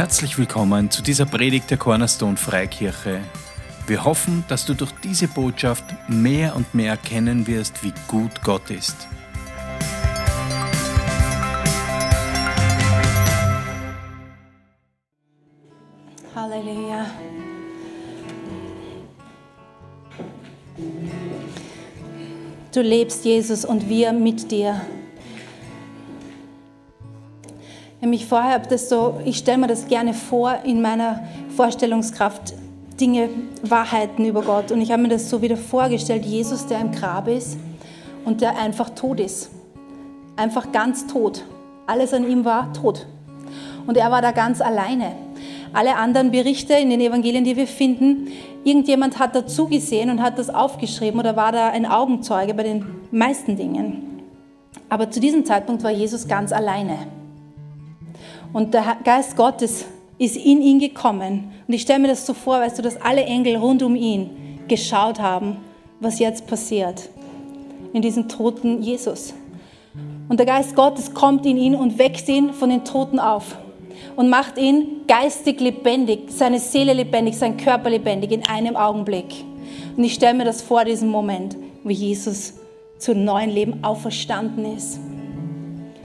Herzlich willkommen zu dieser Predigt der Cornerstone Freikirche. Wir hoffen, dass du durch diese Botschaft mehr und mehr erkennen wirst, wie gut Gott ist. Halleluja. Du lebst, Jesus, und wir mit dir. Nämlich vorher habe das so, ich stelle mir das gerne vor in meiner Vorstellungskraft, Dinge, Wahrheiten über Gott. Und ich habe mir das so wieder vorgestellt, Jesus, der im Grab ist und der einfach tot ist. Einfach ganz tot. Alles an ihm war tot. Und er war da ganz alleine. Alle anderen Berichte in den Evangelien, die wir finden, irgendjemand hat dazu gesehen und hat das aufgeschrieben oder war da ein Augenzeuge bei den meisten Dingen. Aber zu diesem Zeitpunkt war Jesus ganz alleine. Und der Geist Gottes ist in ihn gekommen. Und ich stelle mir das so vor, weißt du, dass alle Engel rund um ihn geschaut haben, was jetzt passiert in diesem toten Jesus. Und der Geist Gottes kommt in ihn und weckt ihn von den Toten auf und macht ihn geistig lebendig, seine Seele lebendig, sein Körper lebendig in einem Augenblick. Und ich stelle mir das vor, diesen Moment, wie Jesus zu neuen Leben auferstanden ist.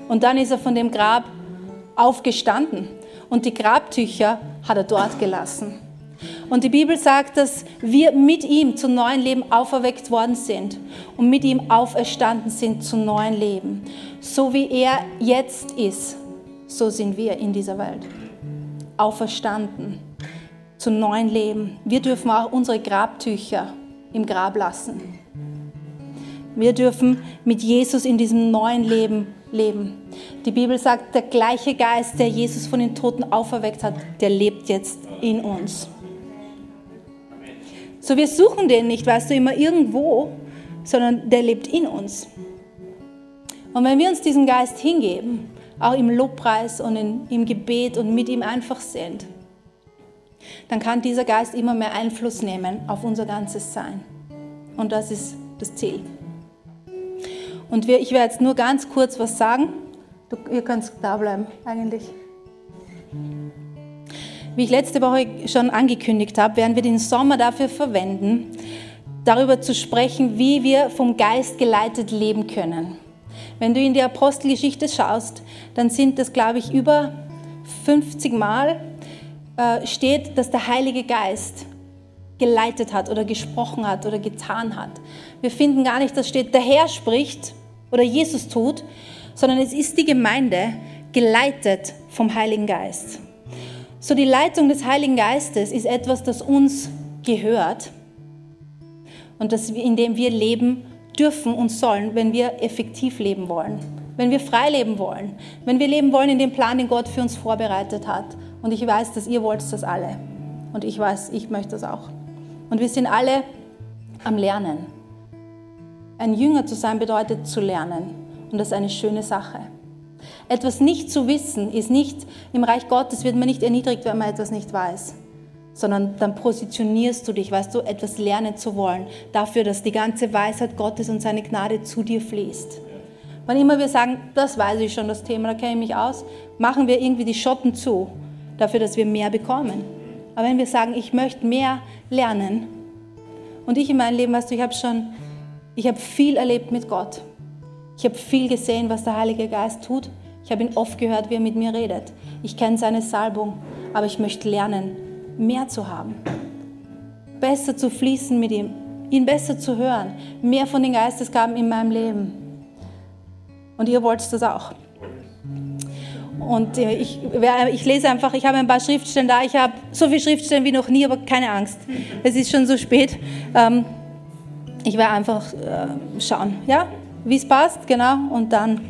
Und dann ist er von dem Grab aufgestanden und die Grabtücher hat er dort gelassen. Und die Bibel sagt, dass wir mit ihm zu neuen Leben auferweckt worden sind und mit ihm auferstanden sind zu neuen Leben. So wie er jetzt ist, so sind wir in dieser Welt. Auferstanden zu neuen Leben. Wir dürfen auch unsere Grabtücher im Grab lassen. Wir dürfen mit Jesus in diesem neuen Leben leben. Die Bibel sagt, der gleiche Geist, der Jesus von den Toten auferweckt hat, der lebt jetzt in uns. So, wir suchen den nicht, weißt du, immer irgendwo, sondern der lebt in uns. Und wenn wir uns diesem Geist hingeben, auch im Lobpreis und in, im Gebet und mit ihm einfach sind, dann kann dieser Geist immer mehr Einfluss nehmen auf unser ganzes Sein. Und das ist das Ziel. Und wir, ich werde jetzt nur ganz kurz was sagen. Du, ihr könnt da bleiben, eigentlich. Wie ich letzte Woche schon angekündigt habe, werden wir den Sommer dafür verwenden, darüber zu sprechen, wie wir vom Geist geleitet leben können. Wenn du in die Apostelgeschichte schaust, dann sind das, glaube ich, über 50 Mal äh, steht, dass der Heilige Geist geleitet hat oder gesprochen hat oder getan hat. Wir finden gar nicht, dass steht, der Herr spricht oder Jesus tut, sondern es ist die Gemeinde geleitet vom Heiligen Geist. So die Leitung des Heiligen Geistes ist etwas, das uns gehört und das, in dem wir leben dürfen und sollen, wenn wir effektiv leben wollen, wenn wir frei leben wollen, wenn wir leben wollen in dem Plan, den Gott für uns vorbereitet hat. Und ich weiß, dass ihr wollt das alle. Und ich weiß, ich möchte das auch. Und wir sind alle am Lernen. Ein Jünger zu sein bedeutet zu lernen. Und das ist eine schöne Sache. Etwas nicht zu wissen ist nicht, im Reich Gottes wird man nicht erniedrigt, wenn man etwas nicht weiß, sondern dann positionierst du dich, weißt du, etwas lernen zu wollen, dafür, dass die ganze Weisheit Gottes und seine Gnade zu dir fließt. Wann immer wir sagen, das weiß ich schon, das Thema, da kenne ich mich aus, machen wir irgendwie die Schotten zu, dafür, dass wir mehr bekommen. Aber wenn wir sagen, ich möchte mehr lernen, und ich in meinem Leben, weißt du, ich habe schon, ich habe viel erlebt mit Gott. Ich habe viel gesehen, was der Heilige Geist tut. Ich habe ihn oft gehört, wie er mit mir redet. Ich kenne seine Salbung, aber ich möchte lernen, mehr zu haben. Besser zu fließen mit ihm, ihn besser zu hören, mehr von den Geistesgaben in meinem Leben. Und ihr wollt das auch. Und ich, ich lese einfach, ich habe ein paar Schriftstellen da. Ich habe so viele Schriftstellen wie noch nie, aber keine Angst. Es ist schon so spät. Ähm, ich werde einfach äh, schauen, ja, wie es passt, genau. Und dann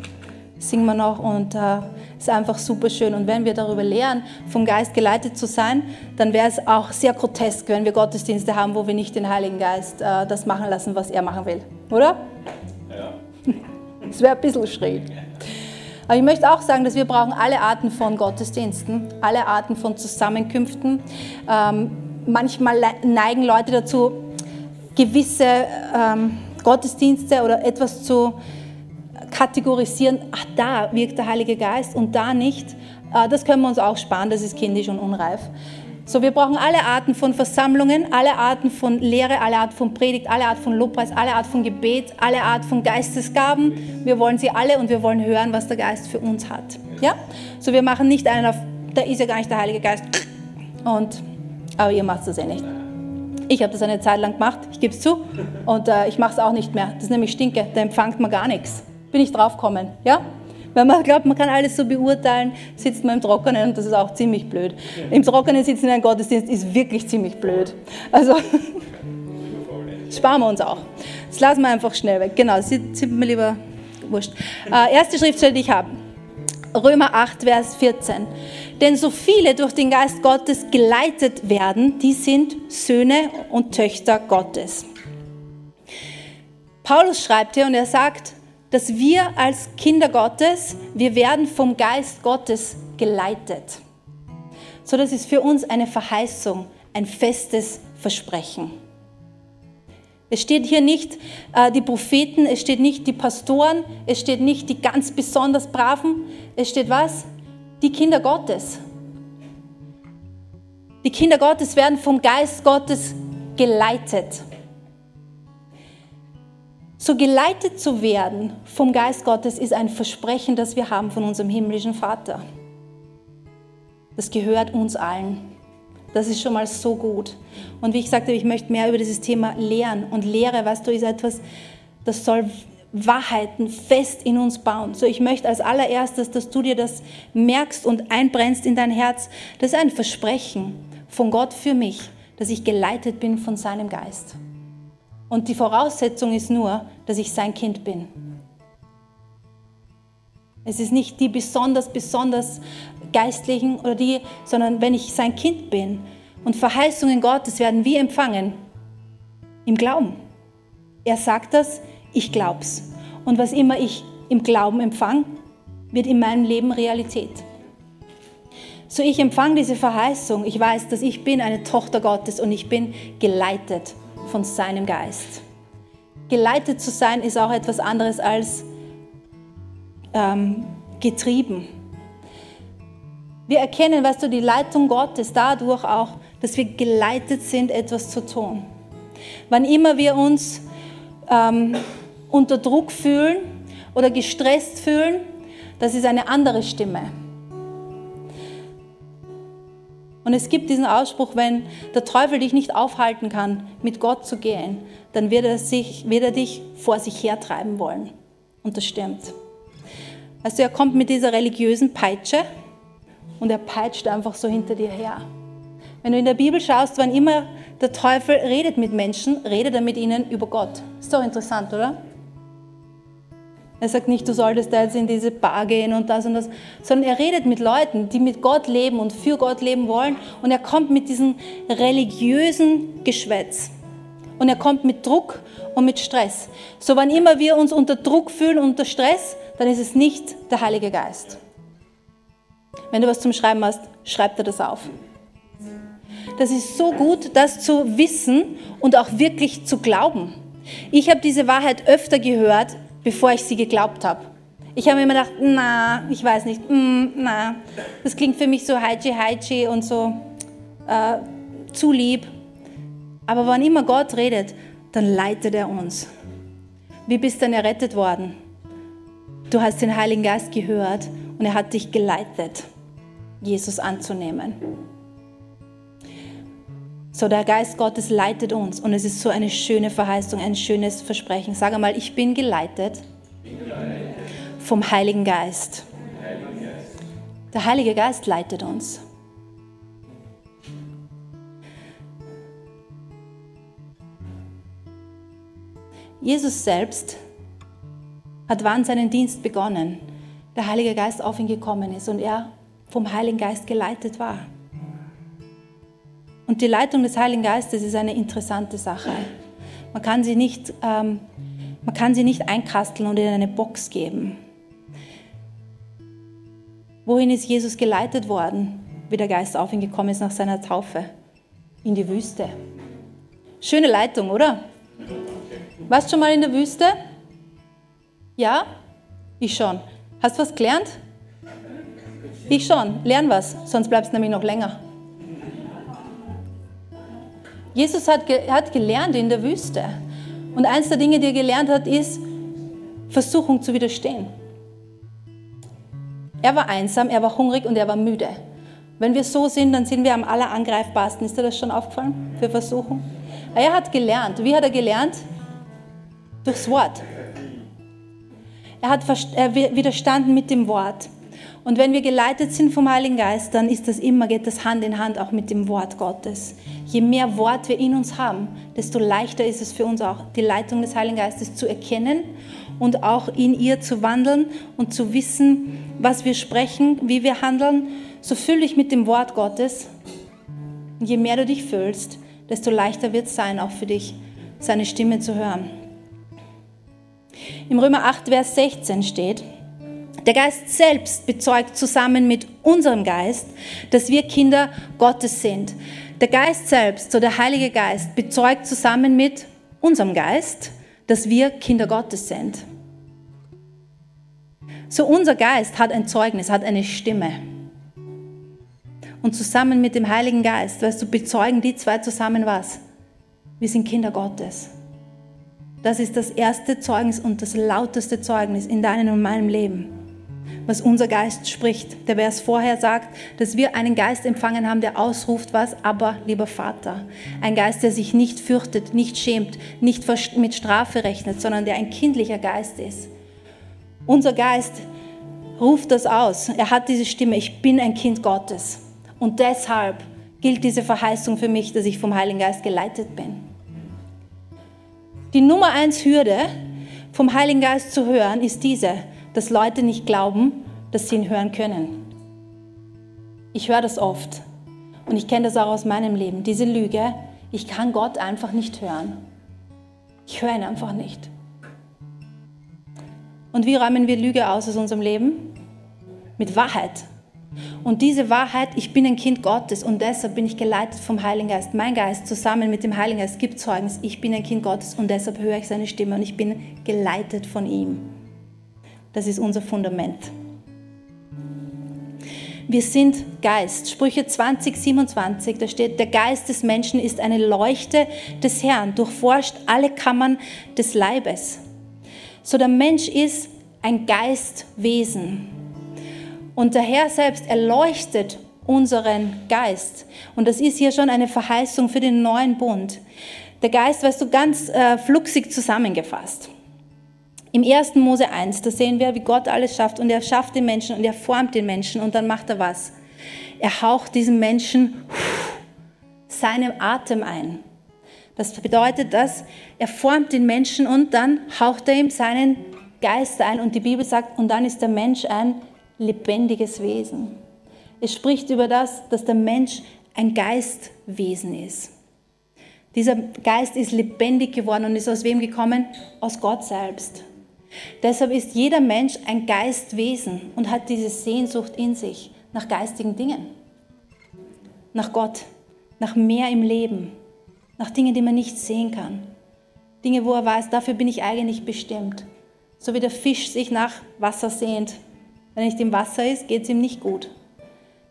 singen wir noch und es äh, ist einfach super schön. Und wenn wir darüber lernen, vom Geist geleitet zu sein, dann wäre es auch sehr grotesk, wenn wir Gottesdienste haben, wo wir nicht den Heiligen Geist äh, das machen lassen, was er machen will. Oder? Ja. Das wäre ein bisschen schräg. Aber ich möchte auch sagen, dass wir brauchen alle Arten von Gottesdiensten, alle Arten von Zusammenkünften. Ähm, manchmal neigen Leute dazu, gewisse ähm, Gottesdienste oder etwas zu kategorisieren, ach da wirkt der Heilige Geist und da nicht. Äh, das können wir uns auch sparen, das ist kindisch und unreif. So, wir brauchen alle Arten von Versammlungen, alle Arten von Lehre, alle Arten von Predigt, alle Arten von Lobpreis, alle Arten von Gebet, alle Arten von Geistesgaben. Wir wollen sie alle und wir wollen hören, was der Geist für uns hat. Ja? So, wir machen nicht einen auf, da ist ja gar nicht der Heilige Geist. Und, aber ihr macht das eh nicht. Ich habe das eine Zeit lang gemacht, ich gebe es zu. Und äh, ich mache es auch nicht mehr. Das ist nämlich Stinke, da empfangt man gar nichts. Bin ich draufgekommen. Ja? Wenn man glaubt, man kann alles so beurteilen, sitzt man im Trockenen und das ist auch ziemlich blöd. Im Trockenen sitzen in einem Gottesdienst ist wirklich ziemlich blöd. Also sparen wir uns auch. Das lassen wir einfach schnell weg. Genau, sind mir lieber wurscht. Äh, erste Schriftstelle, die ich habe. Römer 8, Vers 14. Denn so viele durch den Geist Gottes geleitet werden, die sind Söhne und Töchter Gottes. Paulus schreibt hier und er sagt, dass wir als Kinder Gottes, wir werden vom Geist Gottes geleitet. So, das ist für uns eine Verheißung, ein festes Versprechen. Es steht hier nicht äh, die Propheten, es steht nicht die Pastoren, es steht nicht die ganz besonders Braven, es steht was? Die Kinder Gottes. Die Kinder Gottes werden vom Geist Gottes geleitet. So geleitet zu werden vom Geist Gottes ist ein Versprechen, das wir haben von unserem himmlischen Vater. Das gehört uns allen. Das ist schon mal so gut. Und wie ich sagte, ich möchte mehr über dieses Thema lehren. Und Lehre, weißt du, ist etwas, das soll Wahrheiten fest in uns bauen. So, ich möchte als allererstes, dass du dir das merkst und einbrennst in dein Herz. Das ist ein Versprechen von Gott für mich, dass ich geleitet bin von seinem Geist. Und die Voraussetzung ist nur, dass ich sein Kind bin. Es ist nicht die besonders, besonders geistlichen oder die, sondern wenn ich sein Kind bin und Verheißungen Gottes werden wir empfangen im Glauben. Er sagt das, ich glaub's. Und was immer ich im Glauben empfange, wird in meinem Leben Realität. So ich empfange diese Verheißung. Ich weiß, dass ich bin eine Tochter Gottes und ich bin geleitet von seinem Geist. Geleitet zu sein ist auch etwas anderes als ähm, getrieben. Wir erkennen, weißt du, die Leitung Gottes dadurch auch, dass wir geleitet sind, etwas zu tun. Wann immer wir uns ähm, unter Druck fühlen oder gestresst fühlen, das ist eine andere Stimme. Und es gibt diesen Ausspruch, wenn der Teufel dich nicht aufhalten kann, mit Gott zu gehen, dann wird er, sich, wird er dich vor sich hertreiben wollen. Und das stimmt. Also er kommt mit dieser religiösen Peitsche und er peitscht einfach so hinter dir her. Wenn du in der Bibel schaust, wann immer der Teufel redet mit Menschen, redet er mit ihnen über Gott. Ist doch interessant, oder? Er sagt nicht, du solltest da jetzt in diese Bar gehen und das und das, sondern er redet mit Leuten, die mit Gott leben und für Gott leben wollen. Und er kommt mit diesem religiösen Geschwätz. Und er kommt mit Druck und mit Stress. So wann immer wir uns unter Druck fühlen, unter Stress, dann ist es nicht der Heilige Geist. Wenn du was zum Schreiben hast, schreib dir das auf. Das ist so gut, das zu wissen und auch wirklich zu glauben. Ich habe diese Wahrheit öfter gehört, bevor ich sie geglaubt habe. Ich habe immer gedacht, na, ich weiß nicht, mm, na, das klingt für mich so heitschi heitschi und so äh, zu lieb. Aber wann immer Gott redet, dann leitet er uns. Wie bist denn errettet worden? Du hast den Heiligen Geist gehört und er hat dich geleitet, Jesus anzunehmen. So, der Geist Gottes leitet uns und es ist so eine schöne Verheißung, ein schönes Versprechen. Sag einmal, ich bin geleitet vom Heiligen Geist. Der Heilige Geist leitet uns. Jesus selbst hat wann seinen Dienst begonnen, der Heilige Geist auf ihn gekommen ist und er vom Heiligen Geist geleitet war. Und die Leitung des Heiligen Geistes ist eine interessante Sache. Man kann sie nicht, ähm, man kann sie nicht einkasteln und in eine Box geben. Wohin ist Jesus geleitet worden, wie der Geist auf ihn gekommen ist nach seiner Taufe? In die Wüste. Schöne Leitung, oder? Warst du schon mal in der Wüste? Ja? Ich schon. Hast du was gelernt? Ich schon. Lern was, sonst bleibst du nämlich noch länger. Jesus hat, hat gelernt in der Wüste. Und eins der Dinge, die er gelernt hat, ist, Versuchung zu widerstehen. Er war einsam, er war hungrig und er war müde. Wenn wir so sind, dann sind wir am allerangreifbarsten. Ist dir das schon aufgefallen für Versuchung? Er hat gelernt. Wie hat er gelernt? Durchs Wort. Er hat widerstanden mit dem Wort. Und wenn wir geleitet sind vom Heiligen Geist, dann ist das immer, geht das Hand in Hand auch mit dem Wort Gottes. Je mehr Wort wir in uns haben, desto leichter ist es für uns auch, die Leitung des Heiligen Geistes zu erkennen und auch in ihr zu wandeln und zu wissen, was wir sprechen, wie wir handeln. So fühle dich mit dem Wort Gottes. Je mehr du dich fühlst, desto leichter wird es sein, auch für dich seine Stimme zu hören. Im Römer 8, Vers 16 steht, der Geist selbst bezeugt zusammen mit unserem Geist, dass wir Kinder Gottes sind. Der Geist selbst, so der Heilige Geist, bezeugt zusammen mit unserem Geist, dass wir Kinder Gottes sind. So unser Geist hat ein Zeugnis, hat eine Stimme. Und zusammen mit dem Heiligen Geist, weißt du, bezeugen die zwei zusammen was? Wir sind Kinder Gottes. Das ist das erste Zeugnis und das lauteste Zeugnis in deinem und meinem Leben was unser Geist spricht. Der Vers vorher sagt, dass wir einen Geist empfangen haben, der ausruft, was? Aber, lieber Vater. Ein Geist, der sich nicht fürchtet, nicht schämt, nicht mit Strafe rechnet, sondern der ein kindlicher Geist ist. Unser Geist ruft das aus. Er hat diese Stimme, ich bin ein Kind Gottes. Und deshalb gilt diese Verheißung für mich, dass ich vom Heiligen Geist geleitet bin. Die Nummer eins Hürde, vom Heiligen Geist zu hören, ist diese dass Leute nicht glauben, dass sie ihn hören können. Ich höre das oft und ich kenne das auch aus meinem Leben, diese Lüge, ich kann Gott einfach nicht hören. Ich höre ihn einfach nicht. Und wie räumen wir Lüge aus aus unserem Leben? Mit Wahrheit. Und diese Wahrheit, ich bin ein Kind Gottes und deshalb bin ich geleitet vom Heiligen Geist. Mein Geist zusammen mit dem Heiligen Geist gibt Zeugnis, ich bin ein Kind Gottes und deshalb höre ich seine Stimme und ich bin geleitet von ihm. Das ist unser Fundament. Wir sind Geist. Sprüche 20, 27, da steht, der Geist des Menschen ist eine Leuchte des Herrn, durchforscht alle Kammern des Leibes. So der Mensch ist ein Geistwesen. Und der Herr selbst erleuchtet unseren Geist. Und das ist hier schon eine Verheißung für den neuen Bund. Der Geist, weißt du, ganz äh, fluxig zusammengefasst. Im 1. Mose 1, da sehen wir, wie Gott alles schafft und er schafft den Menschen und er formt den Menschen und dann macht er was? Er haucht diesem Menschen seinem Atem ein. Das bedeutet, dass er formt den Menschen und dann haucht er ihm seinen Geist ein und die Bibel sagt, und dann ist der Mensch ein lebendiges Wesen. Es spricht über das, dass der Mensch ein Geistwesen ist. Dieser Geist ist lebendig geworden und ist aus wem gekommen? Aus Gott selbst. Deshalb ist jeder Mensch ein Geistwesen und hat diese Sehnsucht in sich nach geistigen Dingen, nach Gott, nach mehr im Leben, nach Dingen, die man nicht sehen kann. Dinge, wo er weiß, dafür bin ich eigentlich bestimmt. So wie der Fisch sich nach Wasser sehnt. Wenn er nicht im Wasser ist, geht es ihm nicht gut.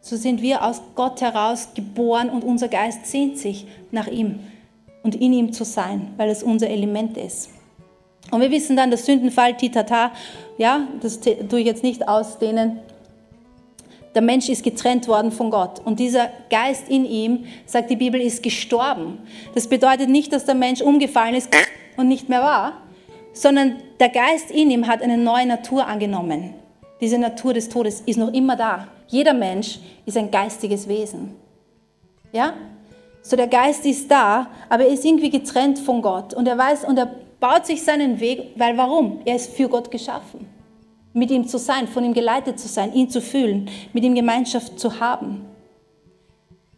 So sind wir aus Gott heraus geboren und unser Geist sehnt sich nach ihm und in ihm zu sein, weil es unser Element ist. Und wir wissen dann, das Sündenfall, Titata, ja, das tue ich jetzt nicht ausdehnen. Der Mensch ist getrennt worden von Gott. Und dieser Geist in ihm, sagt die Bibel, ist gestorben. Das bedeutet nicht, dass der Mensch umgefallen ist und nicht mehr war, sondern der Geist in ihm hat eine neue Natur angenommen. Diese Natur des Todes ist noch immer da. Jeder Mensch ist ein geistiges Wesen. Ja? So der Geist ist da, aber er ist irgendwie getrennt von Gott und er weiß und er baut sich seinen Weg, weil warum? Er ist für Gott geschaffen. Mit ihm zu sein, von ihm geleitet zu sein, ihn zu fühlen, mit ihm Gemeinschaft zu haben.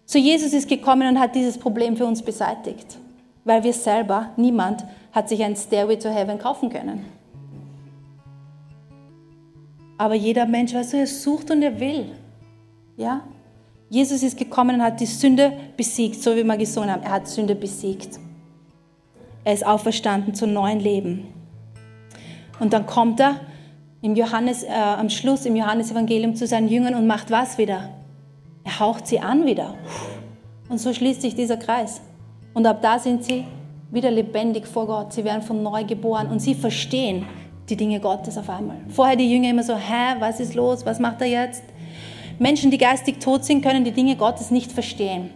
So Jesus ist gekommen und hat dieses Problem für uns beseitigt, weil wir selber, niemand hat sich ein Stairway to Heaven kaufen können. Aber jeder Mensch, weißt du, er sucht und er will. Ja? Jesus ist gekommen und hat die Sünde besiegt, so wie wir gesungen haben. Er hat Sünde besiegt. Er ist auferstanden zum neuen Leben. Und dann kommt er im Johannes, äh, am Schluss im Johannesevangelium zu seinen Jüngern und macht was wieder? Er haucht sie an wieder. Und so schließt sich dieser Kreis. Und ab da sind sie wieder lebendig vor Gott. Sie werden von neu geboren und sie verstehen die Dinge Gottes auf einmal. Vorher die Jünger immer so, hä, was ist los? Was macht er jetzt? Menschen, die geistig tot sind, können die Dinge Gottes nicht verstehen.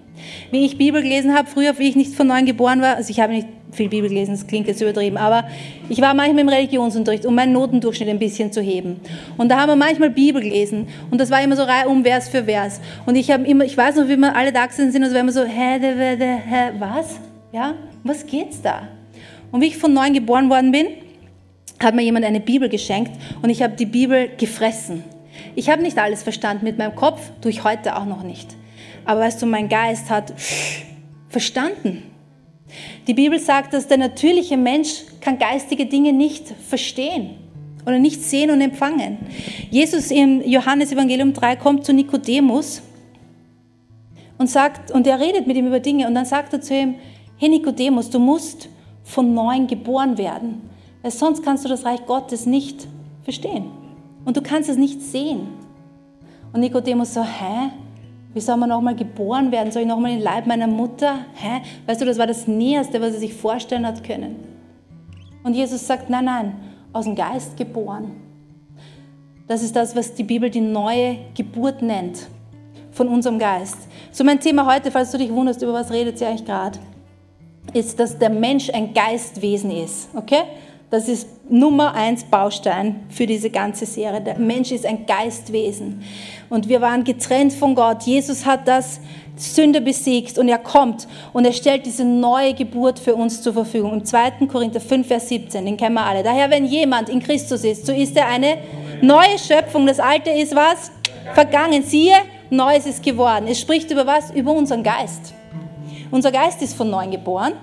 Wie ich Bibel gelesen habe, früher, wie ich nicht von neuem geboren war, also ich habe nicht viel Bibel gelesen, das klingt jetzt übertrieben, aber ich war manchmal im Religionsunterricht, um meinen Notendurchschnitt ein bisschen zu heben. Und da haben wir manchmal Bibel gelesen und das war immer so Reihe um Vers für Vers. Und ich habe immer, ich weiß noch, wie wir alle da sind und so war immer so, hä, hä, hä, hä, was? Ja, was geht's da? Und wie ich von neuem geboren worden bin, hat mir jemand eine Bibel geschenkt und ich habe die Bibel gefressen. Ich habe nicht alles verstanden mit meinem Kopf, tue ich heute auch noch nicht. Aber weißt du, mein Geist hat verstanden. Die Bibel sagt, dass der natürliche Mensch kann geistige Dinge nicht verstehen oder nicht sehen und empfangen. Jesus im Johannes Evangelium 3 kommt zu Nikodemus und sagt, und er redet mit ihm über Dinge und dann sagt er zu ihm, hey Nikodemus, du musst von neuem geboren werden, weil sonst kannst du das Reich Gottes nicht verstehen und du kannst es nicht sehen. Und Nikodemus so, hä? Wie soll man nochmal geboren werden? Soll ich nochmal den Leib meiner Mutter? Hä? Weißt du, das war das Näherste, was er sich vorstellen hat können. Und Jesus sagt, nein, nein, aus dem Geist geboren. Das ist das, was die Bibel die neue Geburt nennt von unserem Geist. So mein Thema heute, falls du dich wunderst, über was redet sie eigentlich gerade, ist, dass der Mensch ein Geistwesen ist. Okay? Das ist Nummer eins Baustein für diese ganze Serie. Der Mensch ist ein Geistwesen. Und wir waren getrennt von Gott. Jesus hat das Sünde besiegt und er kommt und er stellt diese neue Geburt für uns zur Verfügung. Im 2. Korinther 5, Vers 17, den kennen wir alle. Daher, wenn jemand in Christus ist, so ist er eine neue Schöpfung. Das Alte ist was? Vergangen. Siehe, Neues ist geworden. Es spricht über was? Über unseren Geist. Unser Geist ist von neuem geboren.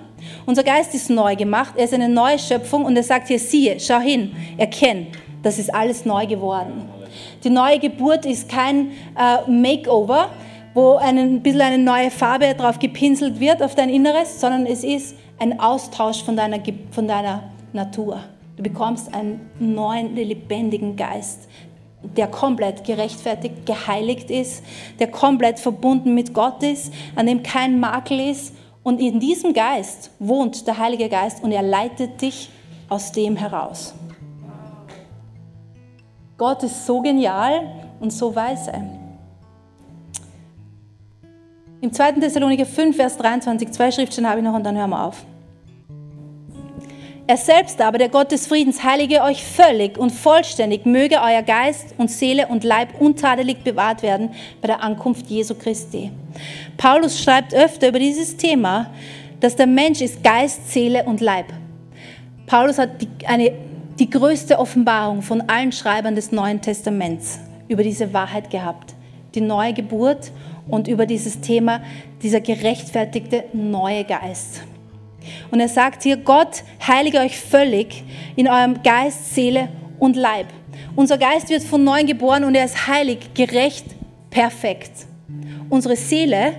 Unser Geist ist neu gemacht, er ist eine neue Schöpfung und er sagt hier, siehe, schau hin, erkenn, das ist alles neu geworden. Die neue Geburt ist kein äh, Makeover, wo ein bisschen eine neue Farbe drauf gepinselt wird auf dein Inneres, sondern es ist ein Austausch von deiner, von deiner Natur. Du bekommst einen neuen, lebendigen Geist, der komplett gerechtfertigt, geheiligt ist, der komplett verbunden mit Gott ist, an dem kein Makel ist und in diesem Geist wohnt der Heilige Geist und er leitet dich aus dem heraus. Gott ist so genial und so weise. Im 2. Thessaloniker 5, Vers 23, zwei Schriftstellen habe ich noch und dann hören wir auf. Er selbst aber, der Gott des Friedens, heilige euch völlig und vollständig, möge euer Geist und Seele und Leib untadelig bewahrt werden bei der Ankunft Jesu Christi. Paulus schreibt öfter über dieses Thema, dass der Mensch ist Geist, Seele und Leib. Paulus hat die, eine, die größte Offenbarung von allen Schreibern des Neuen Testaments über diese Wahrheit gehabt. Die neue Geburt und über dieses Thema, dieser gerechtfertigte neue Geist. Und er sagt hier, Gott heilige euch völlig in eurem Geist, Seele und Leib. Unser Geist wird von neuem geboren und er ist heilig, gerecht, perfekt. Unsere Seele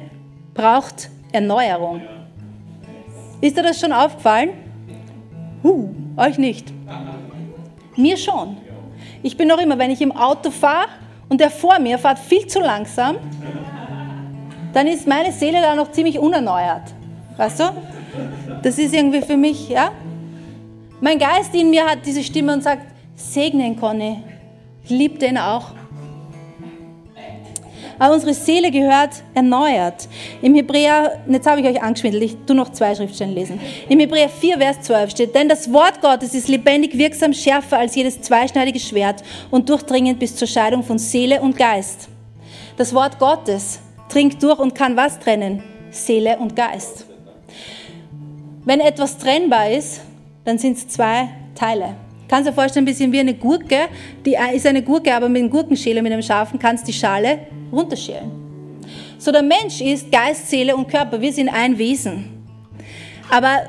braucht Erneuerung. Ist dir das schon aufgefallen? Huh, euch nicht. Mir schon. Ich bin noch immer, wenn ich im Auto fahre und der vor mir fährt viel zu langsam, dann ist meine Seele da noch ziemlich unerneuert. Weißt du? Das ist irgendwie für mich, ja? Mein Geist in mir hat diese Stimme und sagt, segne ihn, Conny. Ich liebe den auch. Aber unsere Seele gehört erneuert. Im Hebräer, jetzt habe ich euch angeschwindelt, ich tu noch zwei Schriftstellen lesen. Im Hebräer 4, Vers 12 steht, denn das Wort Gottes ist lebendig, wirksam, schärfer als jedes zweischneidige Schwert und durchdringend bis zur Scheidung von Seele und Geist. Das Wort Gottes dringt durch und kann was trennen? Seele und Geist. Wenn etwas trennbar ist, dann sind es zwei Teile. Kannst du dir vorstellen, ein bisschen wie eine Gurke. Die ist eine Gurke, aber mit einem Gurkenschäler, mit einem scharfen, kannst die Schale runterschälen. So der Mensch ist Geist, Seele und Körper. Wir sind ein Wesen. Aber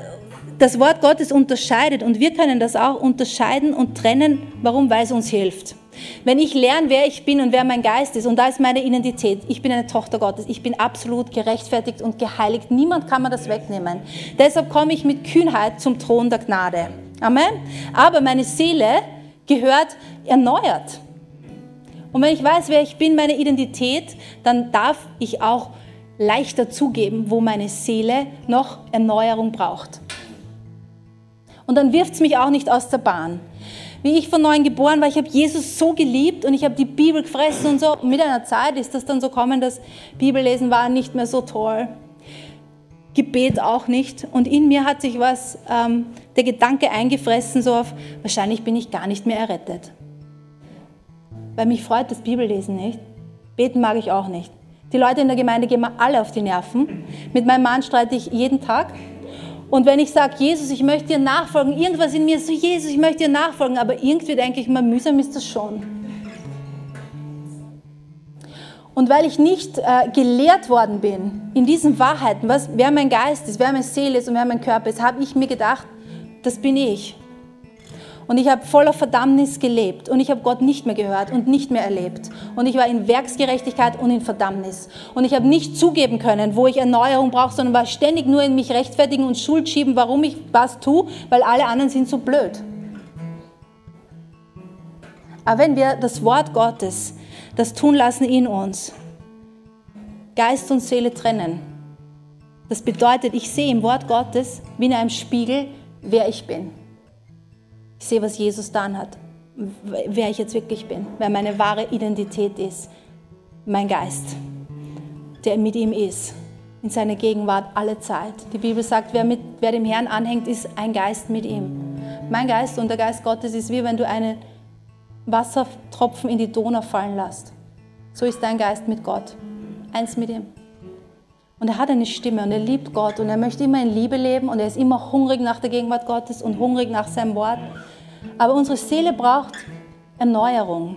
das Wort Gottes unterscheidet und wir können das auch unterscheiden und trennen. Warum? Weil es uns hilft. Wenn ich lerne, wer ich bin und wer mein Geist ist, und da ist meine Identität, ich bin eine Tochter Gottes, ich bin absolut gerechtfertigt und geheiligt, niemand kann mir das wegnehmen. Deshalb komme ich mit Kühnheit zum Thron der Gnade. Amen. Aber meine Seele gehört erneuert. Und wenn ich weiß, wer ich bin, meine Identität, dann darf ich auch leichter zugeben, wo meine Seele noch Erneuerung braucht. Und dann wirft es mich auch nicht aus der Bahn. Wie ich von neuem geboren war, ich habe Jesus so geliebt und ich habe die Bibel gefressen und so. Und mit einer Zeit ist das dann so kommen, dass Bibellesen war nicht mehr so toll. Gebet auch nicht. Und in mir hat sich was, ähm, der Gedanke eingefressen, so auf, wahrscheinlich bin ich gar nicht mehr errettet. Weil mich freut das Bibellesen nicht. Beten mag ich auch nicht. Die Leute in der Gemeinde gehen mir alle auf die Nerven. Mit meinem Mann streite ich jeden Tag. Und wenn ich sage, Jesus, ich möchte dir nachfolgen, irgendwas in mir ist so, Jesus, ich möchte dir nachfolgen, aber irgendwie denke ich mal, mühsam ist das schon. Und weil ich nicht äh, gelehrt worden bin in diesen Wahrheiten, was, wer mein Geist ist, wer meine Seele ist und wer mein Körper ist, habe ich mir gedacht, das bin ich. Und ich habe voller Verdammnis gelebt und ich habe Gott nicht mehr gehört und nicht mehr erlebt. Und ich war in Werksgerechtigkeit und in Verdammnis. Und ich habe nicht zugeben können, wo ich Erneuerung brauche, sondern war ständig nur in mich rechtfertigen und Schuld schieben, warum ich was tue, weil alle anderen sind so blöd. Aber wenn wir das Wort Gottes, das tun lassen in uns, Geist und Seele trennen, das bedeutet, ich sehe im Wort Gottes wie in einem Spiegel, wer ich bin. Ich sehe, was Jesus dann hat, wer ich jetzt wirklich bin, wer meine wahre Identität ist, mein Geist, der mit ihm ist, in seiner Gegenwart alle Zeit. Die Bibel sagt, wer, mit, wer dem Herrn anhängt, ist ein Geist mit ihm. Mein Geist und der Geist Gottes ist wie wenn du einen Wassertropfen in die Donau fallen lässt. So ist dein Geist mit Gott, eins mit ihm. Und er hat eine Stimme und er liebt Gott und er möchte immer in Liebe leben und er ist immer hungrig nach der Gegenwart Gottes und hungrig nach seinem Wort. Aber unsere Seele braucht Erneuerung.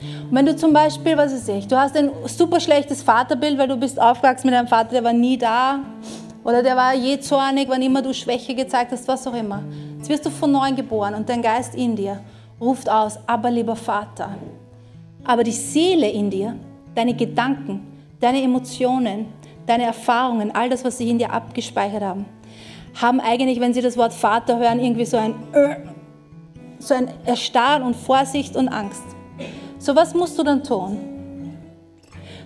Und wenn du zum Beispiel, was weiß ich, du hast ein super schlechtes Vaterbild, weil du bist aufgewachsen mit einem Vater, der war nie da oder der war je zornig, wann immer du Schwäche gezeigt hast, was auch immer. Jetzt wirst du von neuem geboren und dein Geist in dir ruft aus, aber lieber Vater. Aber die Seele in dir, deine Gedanken, deine Emotionen, deine Erfahrungen, all das, was sich in dir abgespeichert haben, haben eigentlich, wenn sie das Wort Vater hören, irgendwie so ein, äh, so ein Erstarren und Vorsicht und Angst. So was musst du dann tun?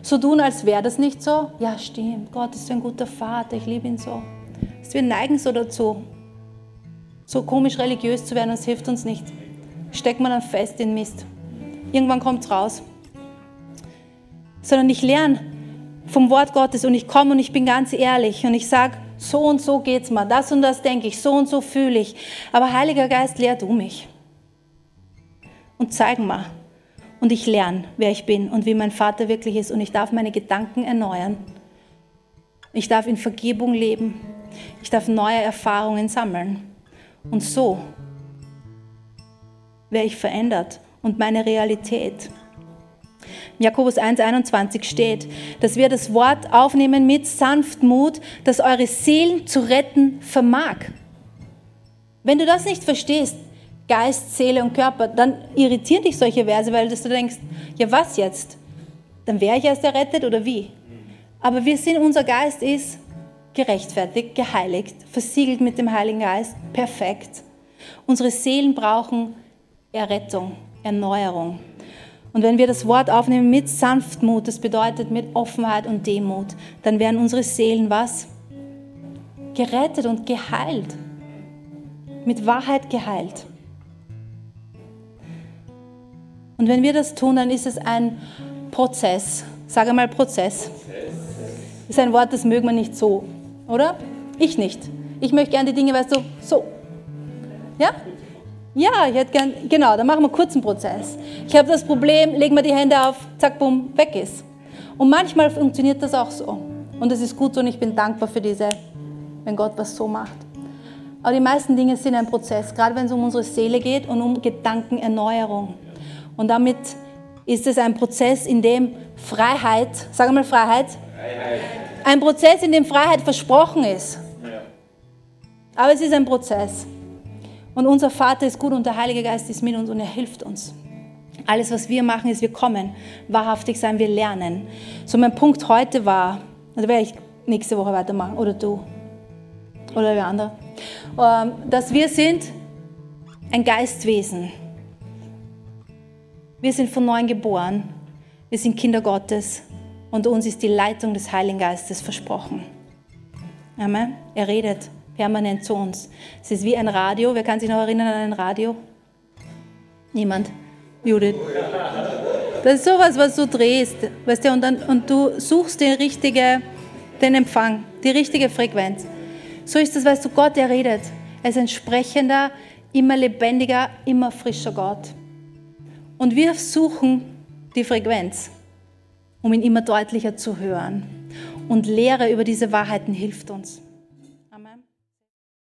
So tun, als wäre das nicht so? Ja, stimmt, Gott ist ein guter Vater, ich liebe ihn so. Wir neigen so dazu, so komisch religiös zu werden, das hilft uns nicht. Steckt man dann fest in Mist. Irgendwann kommt es raus. Sondern ich lerne vom Wort Gottes und ich komme und ich bin ganz ehrlich und ich sage, so und so geht's mir, das und das denke ich, so und so fühle ich. Aber Heiliger Geist, lehr du mich. Und zeig mir. Und ich lerne, wer ich bin und wie mein Vater wirklich ist. Und ich darf meine Gedanken erneuern. Ich darf in Vergebung leben. Ich darf neue Erfahrungen sammeln. Und so werde ich verändert und meine Realität. Jakobus 1,21 steht, dass wir das Wort aufnehmen mit Sanftmut, das eure Seelen zu retten vermag. Wenn du das nicht verstehst, Geist, Seele und Körper, dann irritieren dich solche Verse, weil du denkst, ja was jetzt? Dann wäre ich erst errettet oder wie? Aber wir sind, unser Geist ist gerechtfertigt, geheiligt, versiegelt mit dem Heiligen Geist, perfekt. Unsere Seelen brauchen Errettung, Erneuerung. Und wenn wir das Wort aufnehmen mit Sanftmut, das bedeutet mit Offenheit und Demut, dann werden unsere Seelen was? Gerettet und geheilt. Mit Wahrheit geheilt. Und wenn wir das tun, dann ist es ein Prozess. Sage mal Prozess. Das ist ein Wort, das mögen wir nicht so, oder? Ich nicht. Ich möchte gerne die Dinge, weißt du, so. Ja? Ja, ich hätte gern, genau, dann machen wir einen kurzen Prozess. Ich habe das Problem, legen wir die Hände auf, zack, bumm, weg ist. Und manchmal funktioniert das auch so. Und es ist gut so und ich bin dankbar für diese, wenn Gott was so macht. Aber die meisten Dinge sind ein Prozess, gerade wenn es um unsere Seele geht und um Gedankenerneuerung. Und damit ist es ein Prozess, in dem Freiheit, sag mal Freiheit, Freiheit. ein Prozess, in dem Freiheit versprochen ist. Aber es ist ein Prozess. Und unser Vater ist gut und der Heilige Geist ist mit uns und er hilft uns. Alles, was wir machen, ist, wir kommen, wahrhaftig sein, wir lernen. So mein Punkt heute war, da werde ich nächste Woche weitermachen, oder du, oder wer andere, ähm, dass wir sind ein Geistwesen. Wir sind von neuem geboren. Wir sind Kinder Gottes und uns ist die Leitung des Heiligen Geistes versprochen. Amen. Er redet permanent zu uns. Es ist wie ein Radio. Wer kann sich noch erinnern an ein Radio? Niemand? Judith? Das ist sowas, was du drehst, weißt du, und, dann, und du suchst den richtigen den Empfang, die richtige Frequenz. So ist es, weißt du, Gott, der redet. Er ist ein sprechender, immer lebendiger, immer frischer Gott. Und wir suchen die Frequenz, um ihn immer deutlicher zu hören. Und Lehre über diese Wahrheiten hilft uns.